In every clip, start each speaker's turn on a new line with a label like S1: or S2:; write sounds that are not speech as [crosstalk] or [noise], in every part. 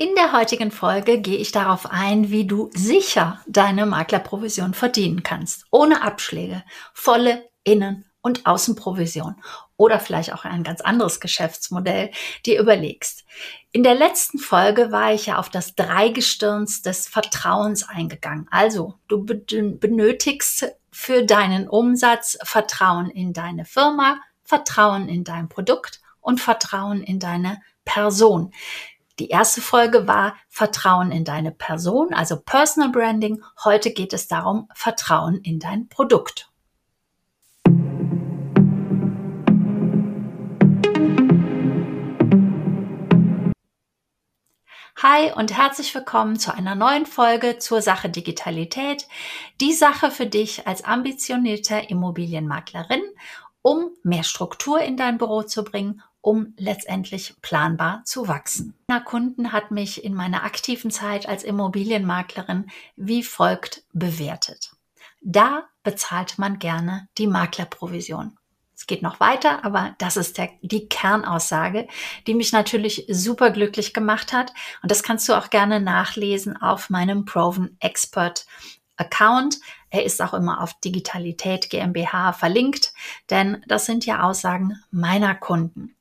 S1: In der heutigen Folge gehe ich darauf ein, wie du sicher deine Maklerprovision verdienen kannst, ohne Abschläge, volle Innen- und Außenprovision oder vielleicht auch ein ganz anderes Geschäftsmodell dir überlegst. In der letzten Folge war ich ja auf das Dreigestirns des Vertrauens eingegangen. Also, du benötigst für deinen Umsatz Vertrauen in deine Firma, Vertrauen in dein Produkt und Vertrauen in deine Person. Die erste Folge war Vertrauen in deine Person, also Personal Branding. Heute geht es darum, Vertrauen in dein Produkt. Hi und herzlich willkommen zu einer neuen Folge zur Sache Digitalität. Die Sache für dich als ambitionierter Immobilienmaklerin, um mehr Struktur in dein Büro zu bringen um letztendlich planbar zu wachsen. Einer Kunden hat mich in meiner aktiven Zeit als Immobilienmaklerin wie folgt bewertet. Da bezahlt man gerne die Maklerprovision. Es geht noch weiter, aber das ist der, die Kernaussage, die mich natürlich super glücklich gemacht hat. Und das kannst du auch gerne nachlesen auf meinem Proven Expert Account. Er ist auch immer auf Digitalität GmbH verlinkt, denn das sind ja Aussagen meiner Kunden.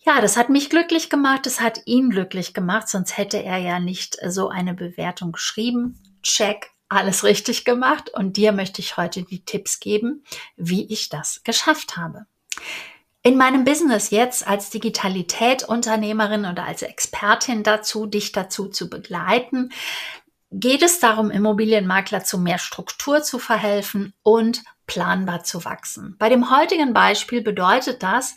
S1: Ja, das hat mich glücklich gemacht, das hat ihn glücklich gemacht, sonst hätte er ja nicht so eine Bewertung geschrieben. Check, alles richtig gemacht und dir möchte ich heute die Tipps geben, wie ich das geschafft habe. In meinem Business jetzt als Digitalität-Unternehmerin oder als Expertin dazu, dich dazu zu begleiten, geht es darum, Immobilienmakler zu mehr Struktur zu verhelfen und planbar zu wachsen. Bei dem heutigen Beispiel bedeutet das,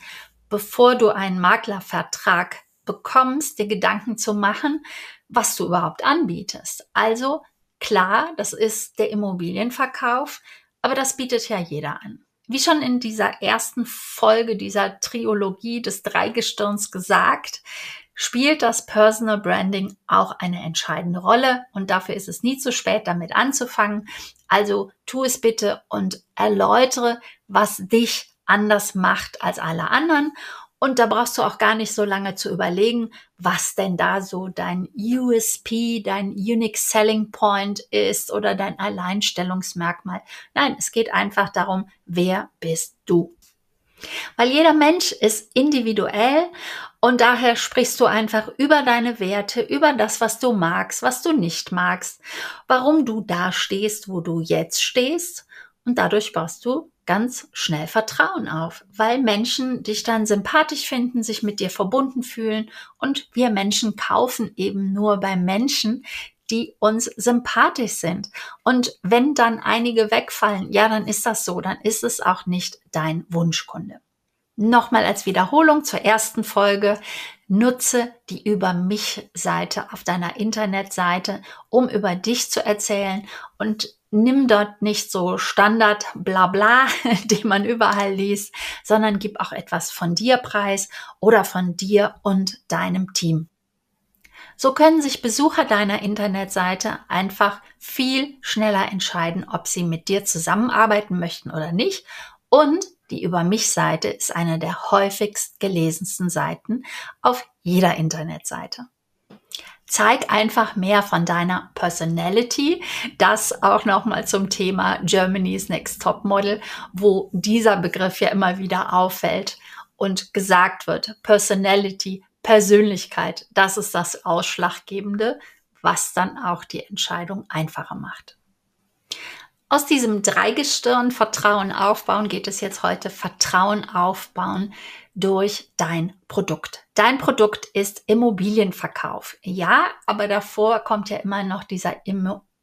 S1: bevor du einen Maklervertrag bekommst, dir Gedanken zu machen, was du überhaupt anbietest. Also klar, das ist der Immobilienverkauf, aber das bietet ja jeder an. Wie schon in dieser ersten Folge dieser Triologie des Dreigestirns gesagt, spielt das Personal Branding auch eine entscheidende Rolle und dafür ist es nie zu spät, damit anzufangen. Also tu es bitte und erläutere, was dich anders macht als alle anderen. Und da brauchst du auch gar nicht so lange zu überlegen, was denn da so dein USP, dein Unique Selling Point ist oder dein Alleinstellungsmerkmal. Nein, es geht einfach darum, wer bist du? Weil jeder Mensch ist individuell und daher sprichst du einfach über deine Werte, über das, was du magst, was du nicht magst, warum du da stehst, wo du jetzt stehst und dadurch baust du ganz schnell Vertrauen auf, weil Menschen dich dann sympathisch finden, sich mit dir verbunden fühlen und wir Menschen kaufen eben nur bei Menschen, die uns sympathisch sind. Und wenn dann einige wegfallen, ja, dann ist das so, dann ist es auch nicht dein Wunschkunde. Nochmal als Wiederholung zur ersten Folge. Nutze die Über mich Seite auf deiner Internetseite, um über dich zu erzählen und nimm dort nicht so Standard bla bla, [laughs] den man überall liest, sondern gib auch etwas von dir preis oder von dir und deinem Team. So können sich Besucher deiner Internetseite einfach viel schneller entscheiden, ob sie mit dir zusammenarbeiten möchten oder nicht. Und die Über mich Seite ist eine der häufigst gelesensten Seiten auf jeder Internetseite. Zeig einfach mehr von deiner Personality. Das auch nochmal zum Thema Germany's Next Top Model, wo dieser Begriff ja immer wieder auffällt und gesagt wird. Personality, Persönlichkeit, das ist das Ausschlaggebende, was dann auch die Entscheidung einfacher macht. Aus diesem Dreigestirn Vertrauen aufbauen geht es jetzt heute Vertrauen aufbauen durch dein Produkt. Dein Produkt ist Immobilienverkauf. Ja, aber davor kommt ja immer noch dieser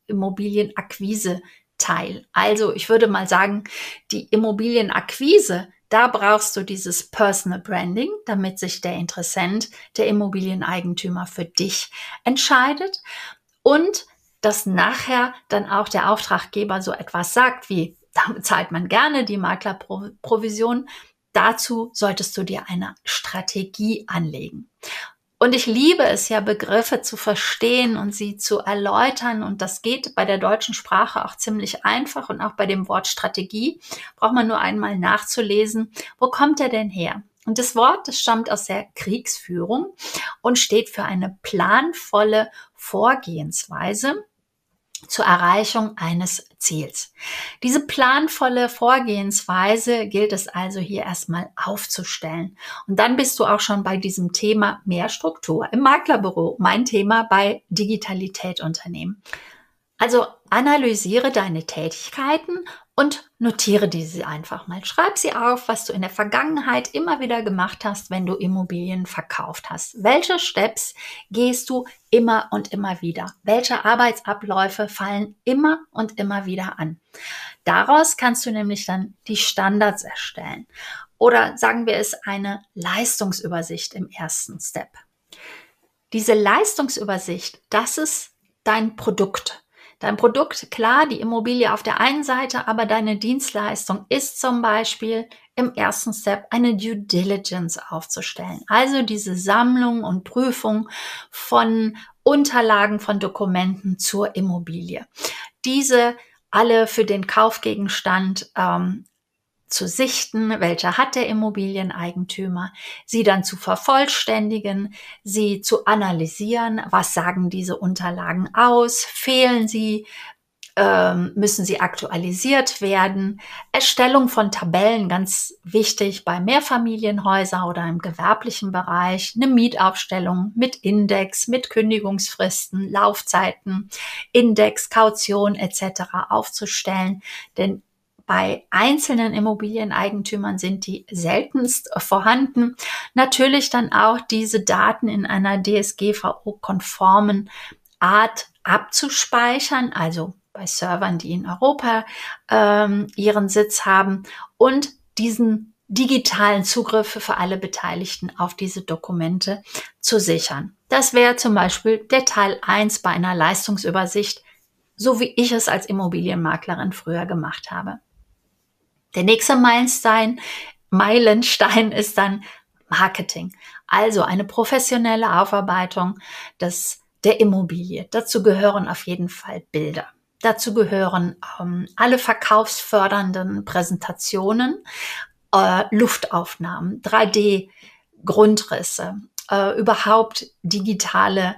S1: Immobilienakquise Teil. Also ich würde mal sagen, die Immobilienakquise, da brauchst du dieses Personal Branding, damit sich der Interessent, der Immobilieneigentümer für dich entscheidet und dass nachher dann auch der Auftraggeber so etwas sagt wie, da bezahlt man gerne die Maklerprovision, Dazu solltest du dir eine Strategie anlegen. Und ich liebe es ja, Begriffe zu verstehen und sie zu erläutern. Und das geht bei der deutschen Sprache auch ziemlich einfach. Und auch bei dem Wort Strategie braucht man nur einmal nachzulesen, wo kommt er denn her? Und das Wort, das stammt aus der Kriegsführung und steht für eine planvolle Vorgehensweise zur Erreichung eines Ziels. Diese planvolle Vorgehensweise gilt es also hier erstmal aufzustellen. Und dann bist du auch schon bei diesem Thema mehr Struktur im Maklerbüro, mein Thema bei Digitalität Unternehmen. Also analysiere deine Tätigkeiten und notiere diese einfach mal. Schreib sie auf, was du in der Vergangenheit immer wieder gemacht hast, wenn du Immobilien verkauft hast. Welche Steps gehst du immer und immer wieder? Welche Arbeitsabläufe fallen immer und immer wieder an? Daraus kannst du nämlich dann die Standards erstellen. Oder sagen wir es eine Leistungsübersicht im ersten Step. Diese Leistungsübersicht, das ist dein Produkt. Dein Produkt, klar, die Immobilie auf der einen Seite, aber deine Dienstleistung ist zum Beispiel im ersten Step eine Due Diligence aufzustellen. Also diese Sammlung und Prüfung von Unterlagen, von Dokumenten zur Immobilie. Diese alle für den Kaufgegenstand ähm, zu sichten, welcher hat der Immobilieneigentümer, sie dann zu vervollständigen, sie zu analysieren, was sagen diese Unterlagen aus, fehlen sie, ähm, müssen sie aktualisiert werden, Erstellung von Tabellen, ganz wichtig bei Mehrfamilienhäusern oder im gewerblichen Bereich, eine Mietaufstellung mit Index, mit Kündigungsfristen, Laufzeiten, Index, Kaution etc. aufzustellen, denn bei einzelnen Immobilieneigentümern sind die seltenst vorhanden. Natürlich dann auch diese Daten in einer DSGVO-konformen Art abzuspeichern, also bei Servern, die in Europa ähm, ihren Sitz haben und diesen digitalen Zugriff für alle Beteiligten auf diese Dokumente zu sichern. Das wäre zum Beispiel der Teil 1 bei einer Leistungsübersicht, so wie ich es als Immobilienmaklerin früher gemacht habe. Der nächste Meilenstein, Meilenstein [laughs] ist dann Marketing. Also eine professionelle Aufarbeitung des, der Immobilie. Dazu gehören auf jeden Fall Bilder. Dazu gehören ähm, alle verkaufsfördernden Präsentationen, äh, Luftaufnahmen, 3D-Grundrisse, äh, überhaupt digitale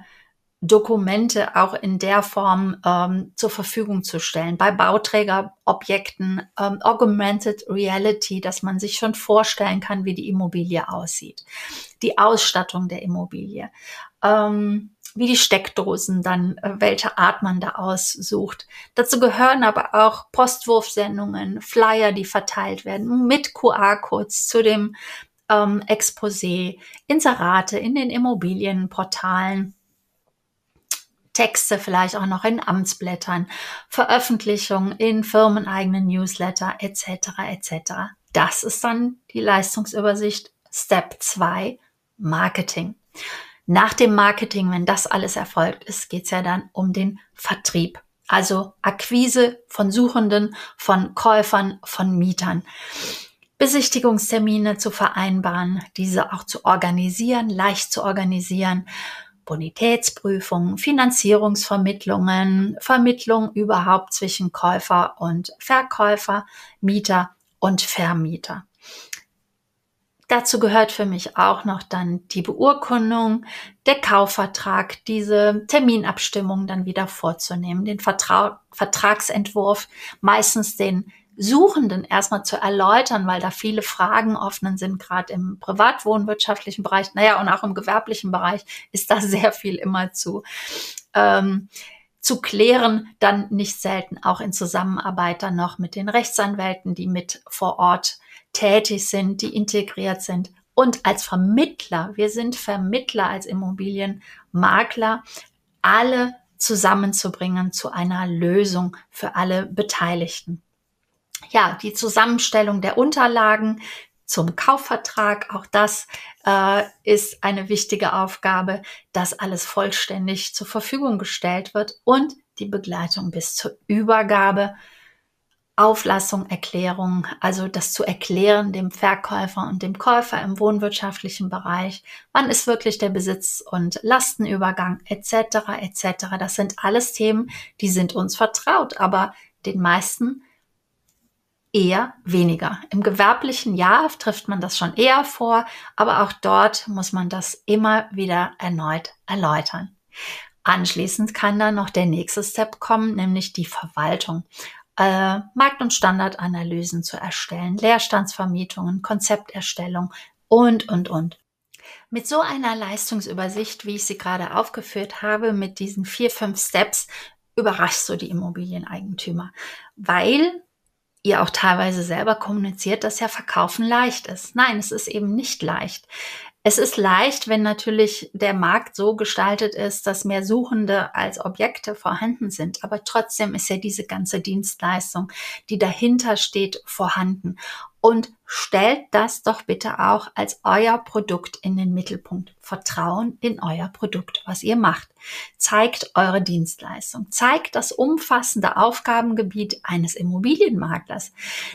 S1: Dokumente auch in der Form ähm, zur Verfügung zu stellen. Bei Bauträgerobjekten ähm, Augmented Reality, dass man sich schon vorstellen kann, wie die Immobilie aussieht. Die Ausstattung der Immobilie. Ähm, wie die Steckdosen dann, äh, welche Art man da aussucht. Dazu gehören aber auch Postwurfsendungen, Flyer, die verteilt werden, mit QR-Codes zu dem ähm, Exposé, Inserate in den Immobilienportalen Texte vielleicht auch noch in Amtsblättern, Veröffentlichungen in firmeneigenen Newsletter etc. etc. Das ist dann die Leistungsübersicht Step 2 Marketing. Nach dem Marketing, wenn das alles erfolgt ist, geht es ja dann um den Vertrieb. Also Akquise von Suchenden, von Käufern, von Mietern. Besichtigungstermine zu vereinbaren, diese auch zu organisieren, leicht zu organisieren Bonitätsprüfungen, Finanzierungsvermittlungen, Vermittlung überhaupt zwischen Käufer und Verkäufer, Mieter und Vermieter. Dazu gehört für mich auch noch dann die Beurkundung, der Kaufvertrag, diese Terminabstimmung dann wieder vorzunehmen, den Vertrag, Vertragsentwurf, meistens den Suchenden erstmal zu erläutern, weil da viele Fragen offen sind, gerade im privatwohnwirtschaftlichen Bereich, naja, und auch im gewerblichen Bereich ist da sehr viel immer zu, ähm, zu klären, dann nicht selten auch in Zusammenarbeit dann noch mit den Rechtsanwälten, die mit vor Ort tätig sind, die integriert sind. Und als Vermittler, wir sind Vermittler als Immobilienmakler, alle zusammenzubringen zu einer Lösung für alle Beteiligten ja, die Zusammenstellung der Unterlagen zum Kaufvertrag, auch das äh, ist eine wichtige Aufgabe, dass alles vollständig zur Verfügung gestellt wird und die Begleitung bis zur Übergabe, Auflassung, Erklärung, also das zu erklären dem Verkäufer und dem Käufer im wohnwirtschaftlichen Bereich, wann ist wirklich der Besitz- und Lastenübergang etc. etc. Das sind alles Themen, die sind uns vertraut, aber den meisten eher weniger. Im gewerblichen Jahr trifft man das schon eher vor, aber auch dort muss man das immer wieder erneut erläutern. Anschließend kann dann noch der nächste Step kommen, nämlich die Verwaltung. Äh, Markt- und Standardanalysen zu erstellen, Leerstandsvermietungen, Konzepterstellung und, und, und. Mit so einer Leistungsübersicht, wie ich sie gerade aufgeführt habe, mit diesen vier, fünf Steps, überraschst du die Immobilieneigentümer, weil ihr auch teilweise selber kommuniziert, dass ja Verkaufen leicht ist. Nein, es ist eben nicht leicht. Es ist leicht, wenn natürlich der Markt so gestaltet ist, dass mehr Suchende als Objekte vorhanden sind. Aber trotzdem ist ja diese ganze Dienstleistung, die dahinter steht, vorhanden. Und stellt das doch bitte auch als euer Produkt in den Mittelpunkt. Vertrauen in euer Produkt, was ihr macht. Zeigt eure Dienstleistung. Zeigt das umfassende Aufgabengebiet eines Immobilienmaklers.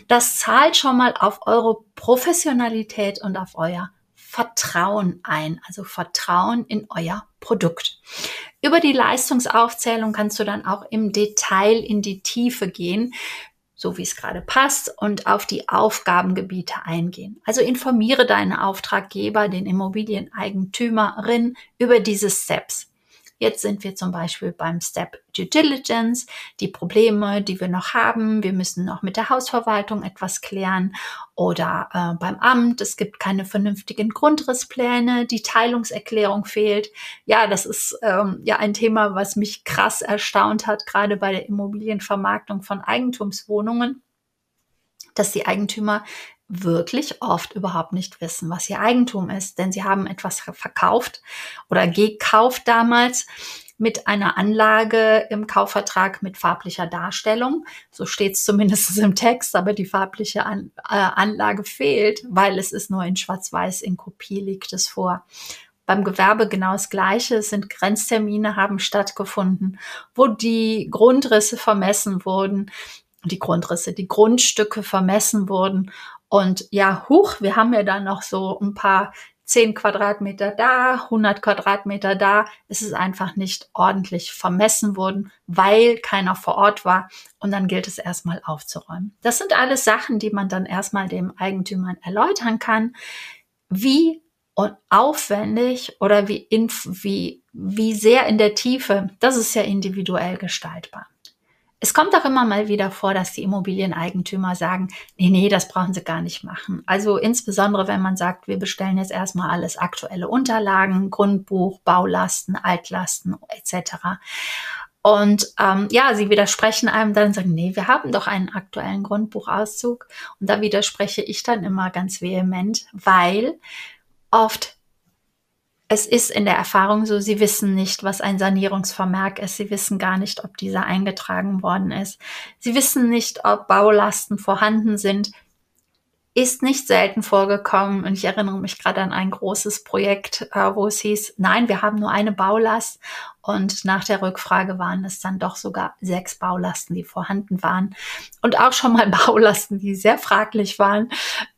S1: Das zahlt schon mal auf eure Professionalität und auf euer Vertrauen ein, also Vertrauen in euer Produkt. Über die Leistungsaufzählung kannst du dann auch im Detail in die Tiefe gehen, so wie es gerade passt, und auf die Aufgabengebiete eingehen. Also informiere deinen Auftraggeber, den Immobilieneigentümerin über diese Steps. Jetzt sind wir zum Beispiel beim Step Due Diligence, die Probleme, die wir noch haben. Wir müssen noch mit der Hausverwaltung etwas klären oder äh, beim Amt. Es gibt keine vernünftigen Grundrisspläne, die Teilungserklärung fehlt. Ja, das ist ähm, ja ein Thema, was mich krass erstaunt hat, gerade bei der Immobilienvermarktung von Eigentumswohnungen dass die Eigentümer wirklich oft überhaupt nicht wissen, was ihr Eigentum ist, denn sie haben etwas verkauft oder gekauft damals mit einer Anlage im Kaufvertrag mit farblicher Darstellung. So steht es zumindest im Text, aber die farbliche An äh, Anlage fehlt, weil es ist nur in Schwarz-Weiß, in Kopie liegt es vor. Beim Gewerbe genau das Gleiche, es sind Grenztermine haben stattgefunden, wo die Grundrisse vermessen wurden, die Grundrisse, die Grundstücke vermessen wurden und ja, huch, wir haben ja dann noch so ein paar 10 Quadratmeter da, 100 Quadratmeter da. Es ist einfach nicht ordentlich vermessen worden, weil keiner vor Ort war. Und dann gilt es erstmal aufzuräumen. Das sind alles Sachen, die man dann erstmal dem Eigentümer erläutern kann, wie aufwendig oder wie, wie, wie sehr in der Tiefe. Das ist ja individuell gestaltbar. Es kommt auch immer mal wieder vor, dass die Immobilieneigentümer sagen, nee, nee, das brauchen sie gar nicht machen. Also insbesondere, wenn man sagt, wir bestellen jetzt erstmal alles aktuelle Unterlagen, Grundbuch, Baulasten, Altlasten etc. Und ähm, ja, sie widersprechen einem dann sagen, nee, wir haben doch einen aktuellen Grundbuchauszug. Und da widerspreche ich dann immer ganz vehement, weil oft es ist in der Erfahrung so, sie wissen nicht, was ein Sanierungsvermerk ist. Sie wissen gar nicht, ob dieser eingetragen worden ist. Sie wissen nicht, ob Baulasten vorhanden sind ist nicht selten vorgekommen. Und ich erinnere mich gerade an ein großes Projekt, äh, wo es hieß, nein, wir haben nur eine Baulast. Und nach der Rückfrage waren es dann doch sogar sechs Baulasten, die vorhanden waren. Und auch schon mal [laughs] Baulasten, die sehr fraglich waren,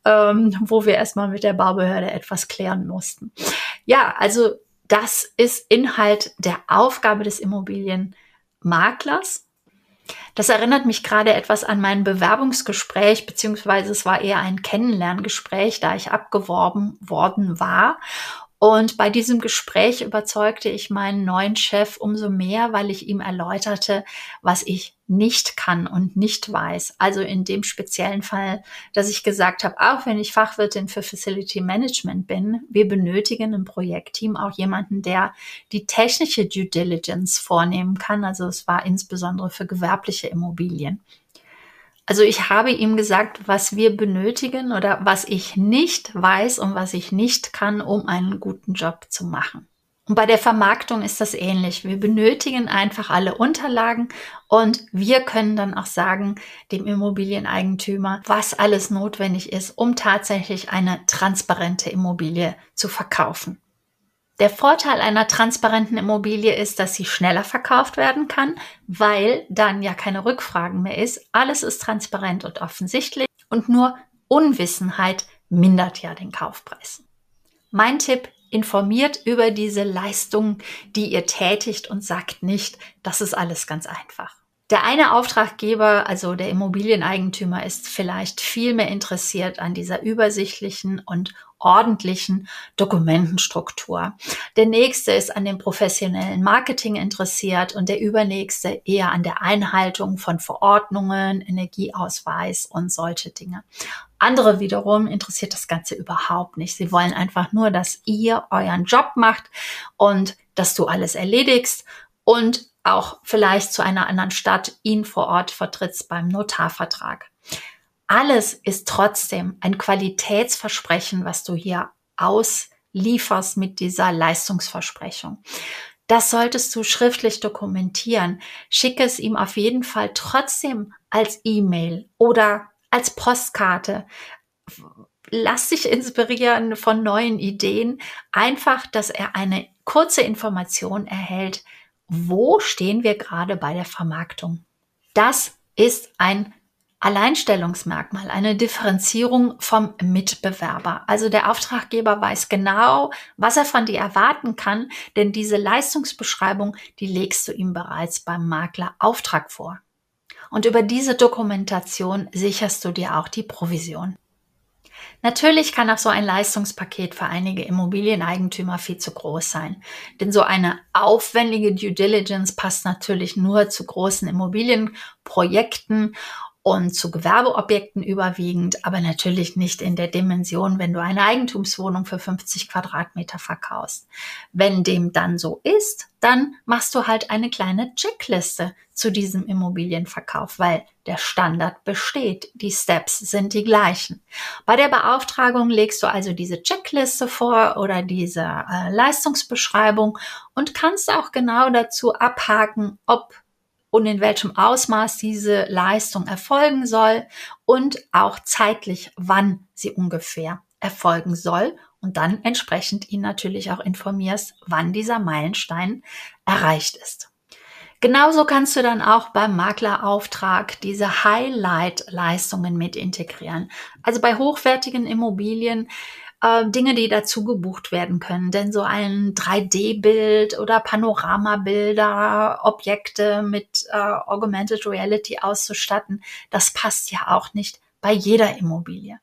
S1: ähm, wo wir erstmal mit der Baubehörde etwas klären mussten. Ja, also das ist Inhalt der Aufgabe des Immobilienmaklers das erinnert mich gerade etwas an mein Bewerbungsgespräch, beziehungsweise es war eher ein Kennenlerngespräch, da ich abgeworben worden war. Und bei diesem Gespräch überzeugte ich meinen neuen Chef umso mehr, weil ich ihm erläuterte, was ich nicht kann und nicht weiß. Also in dem speziellen Fall, dass ich gesagt habe, auch wenn ich Fachwirtin für Facility Management bin, wir benötigen im Projektteam auch jemanden, der die technische Due Diligence vornehmen kann. Also es war insbesondere für gewerbliche Immobilien. Also ich habe ihm gesagt, was wir benötigen oder was ich nicht weiß und was ich nicht kann, um einen guten Job zu machen. Und bei der Vermarktung ist das ähnlich. Wir benötigen einfach alle Unterlagen und wir können dann auch sagen dem Immobilieneigentümer, was alles notwendig ist, um tatsächlich eine transparente Immobilie zu verkaufen. Der Vorteil einer transparenten Immobilie ist, dass sie schneller verkauft werden kann, weil dann ja keine Rückfragen mehr ist. Alles ist transparent und offensichtlich und nur Unwissenheit mindert ja den Kaufpreis. Mein Tipp, informiert über diese Leistung, die ihr tätigt und sagt nicht, das ist alles ganz einfach. Der eine Auftraggeber, also der Immobilieneigentümer, ist vielleicht viel mehr interessiert an dieser übersichtlichen und ordentlichen Dokumentenstruktur. Der nächste ist an dem professionellen Marketing interessiert und der übernächste eher an der Einhaltung von Verordnungen, Energieausweis und solche Dinge. Andere wiederum interessiert das Ganze überhaupt nicht. Sie wollen einfach nur, dass ihr euren Job macht und dass du alles erledigst und auch vielleicht zu einer anderen Stadt ihn vor Ort vertrittst beim Notarvertrag. Alles ist trotzdem ein Qualitätsversprechen, was du hier auslieferst mit dieser Leistungsversprechung. Das solltest du schriftlich dokumentieren. Schick es ihm auf jeden Fall trotzdem als E-Mail oder als Postkarte. Lass dich inspirieren von neuen Ideen. Einfach, dass er eine kurze Information erhält, wo stehen wir gerade bei der Vermarktung? Das ist ein Alleinstellungsmerkmal, eine Differenzierung vom Mitbewerber. Also der Auftraggeber weiß genau, was er von dir erwarten kann, denn diese Leistungsbeschreibung, die legst du ihm bereits beim Makler Auftrag vor. Und über diese Dokumentation sicherst du dir auch die Provision. Natürlich kann auch so ein Leistungspaket für einige Immobilieneigentümer viel zu groß sein. Denn so eine aufwendige Due Diligence passt natürlich nur zu großen Immobilienprojekten und zu Gewerbeobjekten überwiegend, aber natürlich nicht in der Dimension, wenn du eine Eigentumswohnung für 50 Quadratmeter verkaufst. Wenn dem dann so ist, dann machst du halt eine kleine Checkliste zu diesem Immobilienverkauf, weil der Standard besteht. Die Steps sind die gleichen. Bei der Beauftragung legst du also diese Checkliste vor oder diese äh, Leistungsbeschreibung und kannst auch genau dazu abhaken, ob und in welchem Ausmaß diese Leistung erfolgen soll und auch zeitlich, wann sie ungefähr erfolgen soll und dann entsprechend ihn natürlich auch informierst, wann dieser Meilenstein erreicht ist. Genauso kannst du dann auch beim Maklerauftrag diese Highlight-Leistungen mit integrieren. Also bei hochwertigen Immobilien äh, Dinge, die dazu gebucht werden können. Denn so ein 3D-Bild oder Panoramabilder, Objekte mit äh, Augmented Reality auszustatten, das passt ja auch nicht bei jeder Immobilie.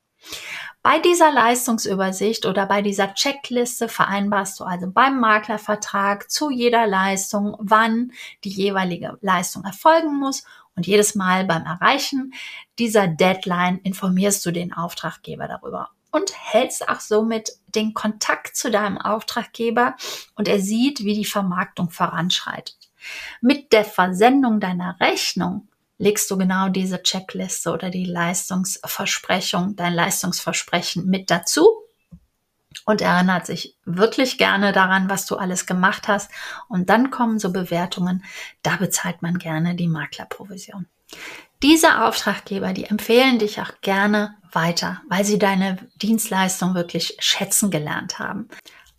S1: Bei dieser Leistungsübersicht oder bei dieser Checkliste vereinbarst du also beim Maklervertrag zu jeder Leistung, wann die jeweilige Leistung erfolgen muss und jedes Mal beim Erreichen dieser Deadline informierst du den Auftraggeber darüber und hältst auch somit den Kontakt zu deinem Auftraggeber und er sieht, wie die Vermarktung voranschreitet. Mit der Versendung deiner Rechnung legst du genau diese Checkliste oder die Leistungsversprechung, dein Leistungsversprechen mit dazu und erinnert sich wirklich gerne daran, was du alles gemacht hast. Und dann kommen so Bewertungen, da bezahlt man gerne die Maklerprovision. Diese Auftraggeber, die empfehlen dich auch gerne weiter, weil sie deine Dienstleistung wirklich schätzen gelernt haben.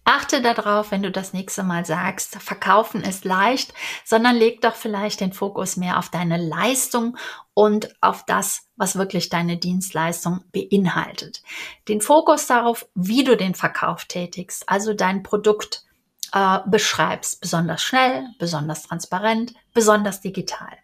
S1: Achte darauf, wenn du das nächste Mal sagst, verkaufen ist leicht, sondern leg doch vielleicht den Fokus mehr auf deine Leistung und auf das, was wirklich deine Dienstleistung beinhaltet. Den Fokus darauf, wie du den Verkauf tätigst, also dein Produkt äh, beschreibst, besonders schnell, besonders transparent, besonders digital.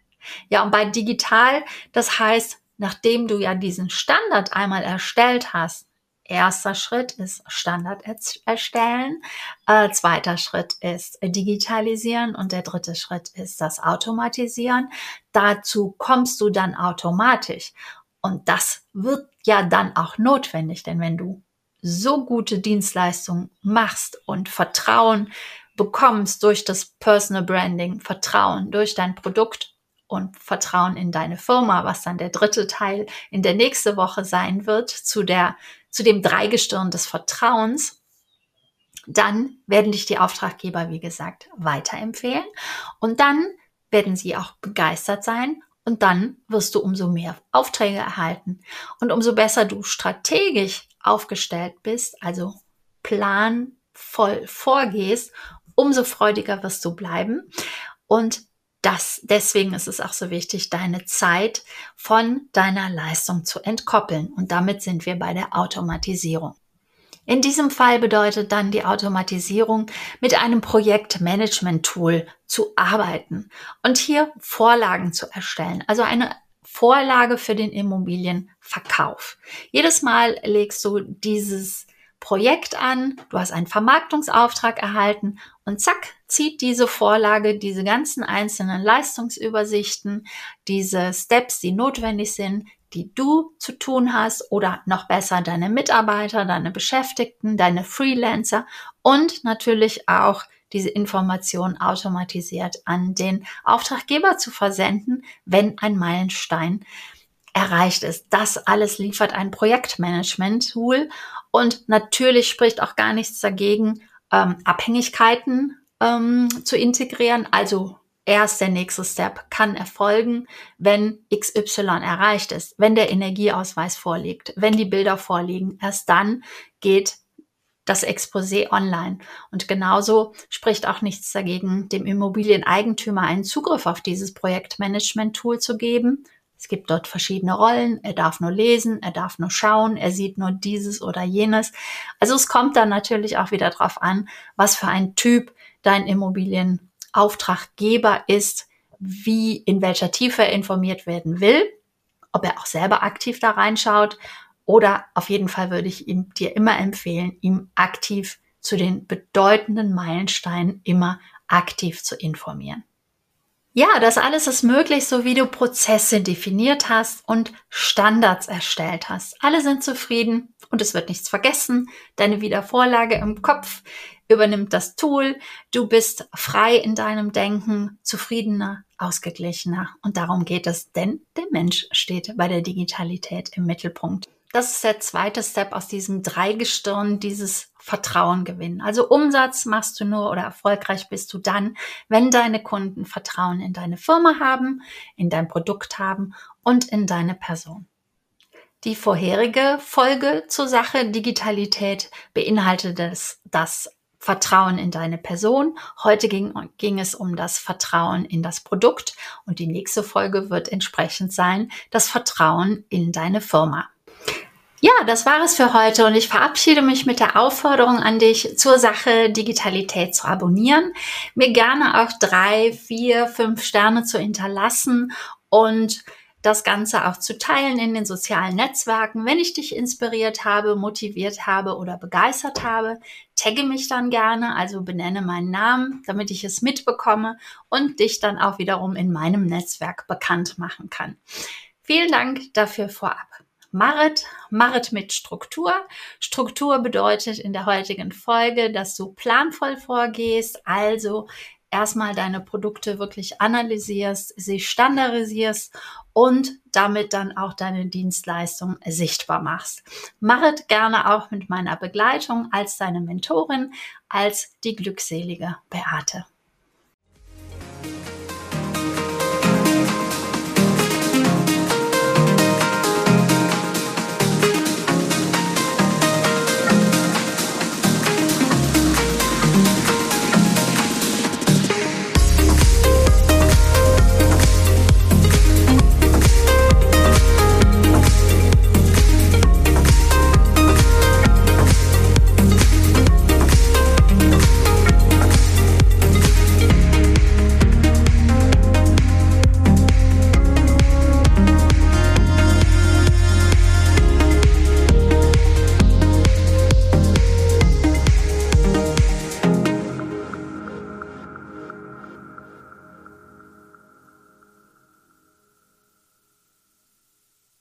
S1: Ja, und bei digital, das heißt, nachdem du ja diesen Standard einmal erstellt hast, erster Schritt ist Standard erstellen, äh, zweiter Schritt ist digitalisieren und der dritte Schritt ist das Automatisieren. Dazu kommst du dann automatisch. Und das wird ja dann auch notwendig, denn wenn du so gute Dienstleistungen machst und Vertrauen bekommst durch das Personal Branding, Vertrauen durch dein Produkt und Vertrauen in deine Firma, was dann der dritte Teil in der nächste Woche sein wird, zu der, zu dem Dreigestirn des Vertrauens, dann werden dich die Auftraggeber, wie gesagt, weiterempfehlen. Und dann werden sie auch begeistert sein und dann wirst du umso mehr Aufträge erhalten. Und umso besser du strategisch aufgestellt bist, also planvoll vorgehst, umso freudiger wirst du bleiben. Und das, deswegen ist es auch so wichtig, deine Zeit von deiner Leistung zu entkoppeln. Und damit sind wir bei der Automatisierung. In diesem Fall bedeutet dann die Automatisierung, mit einem Projektmanagement-Tool zu arbeiten und hier Vorlagen zu erstellen. Also eine Vorlage für den Immobilienverkauf. Jedes Mal legst du dieses Projekt an, du hast einen Vermarktungsauftrag erhalten und zack, zieht diese Vorlage diese ganzen einzelnen Leistungsübersichten, diese Steps, die notwendig sind, die du zu tun hast oder noch besser deine Mitarbeiter, deine Beschäftigten, deine Freelancer und natürlich auch diese Information automatisiert an den Auftraggeber zu versenden, wenn ein Meilenstein erreicht ist. Das alles liefert ein Projektmanagement-Tool und natürlich spricht auch gar nichts dagegen, ähm, Abhängigkeiten ähm, zu integrieren, also erst der nächste Step kann erfolgen, wenn XY erreicht ist, wenn der Energieausweis vorliegt, wenn die Bilder vorliegen. Erst dann geht das Exposé online. Und genauso spricht auch nichts dagegen, dem Immobilieneigentümer einen Zugriff auf dieses Projektmanagement-Tool zu geben. Es gibt dort verschiedene Rollen. Er darf nur lesen, er darf nur schauen, er sieht nur dieses oder jenes. Also es kommt dann natürlich auch wieder darauf an, was für ein Typ dein Immobilien Auftraggeber ist, wie, in welcher Tiefe er informiert werden will, ob er auch selber aktiv da reinschaut oder auf jeden Fall würde ich ihm dir immer empfehlen, ihm aktiv zu den bedeutenden Meilensteinen immer aktiv zu informieren. Ja, das alles ist möglich, so wie du Prozesse definiert hast und Standards erstellt hast. Alle sind zufrieden und es wird nichts vergessen. Deine Wiedervorlage im Kopf übernimmt das Tool. Du bist frei in deinem Denken, zufriedener, ausgeglichener. Und darum geht es, denn der Mensch steht bei der Digitalität im Mittelpunkt. Das ist der zweite Step aus diesem Dreigestirn, dieses Vertrauen gewinnen. Also Umsatz machst du nur oder erfolgreich bist du dann, wenn deine Kunden Vertrauen in deine Firma haben, in dein Produkt haben und in deine Person. Die vorherige Folge zur Sache Digitalität beinhaltet das, das Vertrauen in deine Person. Heute ging, ging es um das Vertrauen in das Produkt und die nächste Folge wird entsprechend sein das Vertrauen in deine Firma. Ja, das war es für heute und ich verabschiede mich mit der Aufforderung an dich, zur Sache Digitalität zu abonnieren, mir gerne auch drei, vier, fünf Sterne zu hinterlassen und das Ganze auch zu teilen in den sozialen Netzwerken. Wenn ich dich inspiriert habe, motiviert habe oder begeistert habe, tagge mich dann gerne, also benenne meinen Namen, damit ich es mitbekomme und dich dann auch wiederum in meinem Netzwerk bekannt machen kann. Vielen Dank dafür vorab. Marit, Marit mit Struktur. Struktur bedeutet in der heutigen Folge, dass du planvoll vorgehst, also erstmal deine Produkte wirklich analysierst, sie standardisierst und damit dann auch deine Dienstleistung sichtbar machst. Machet gerne auch mit meiner Begleitung als deine Mentorin, als die glückselige Beate.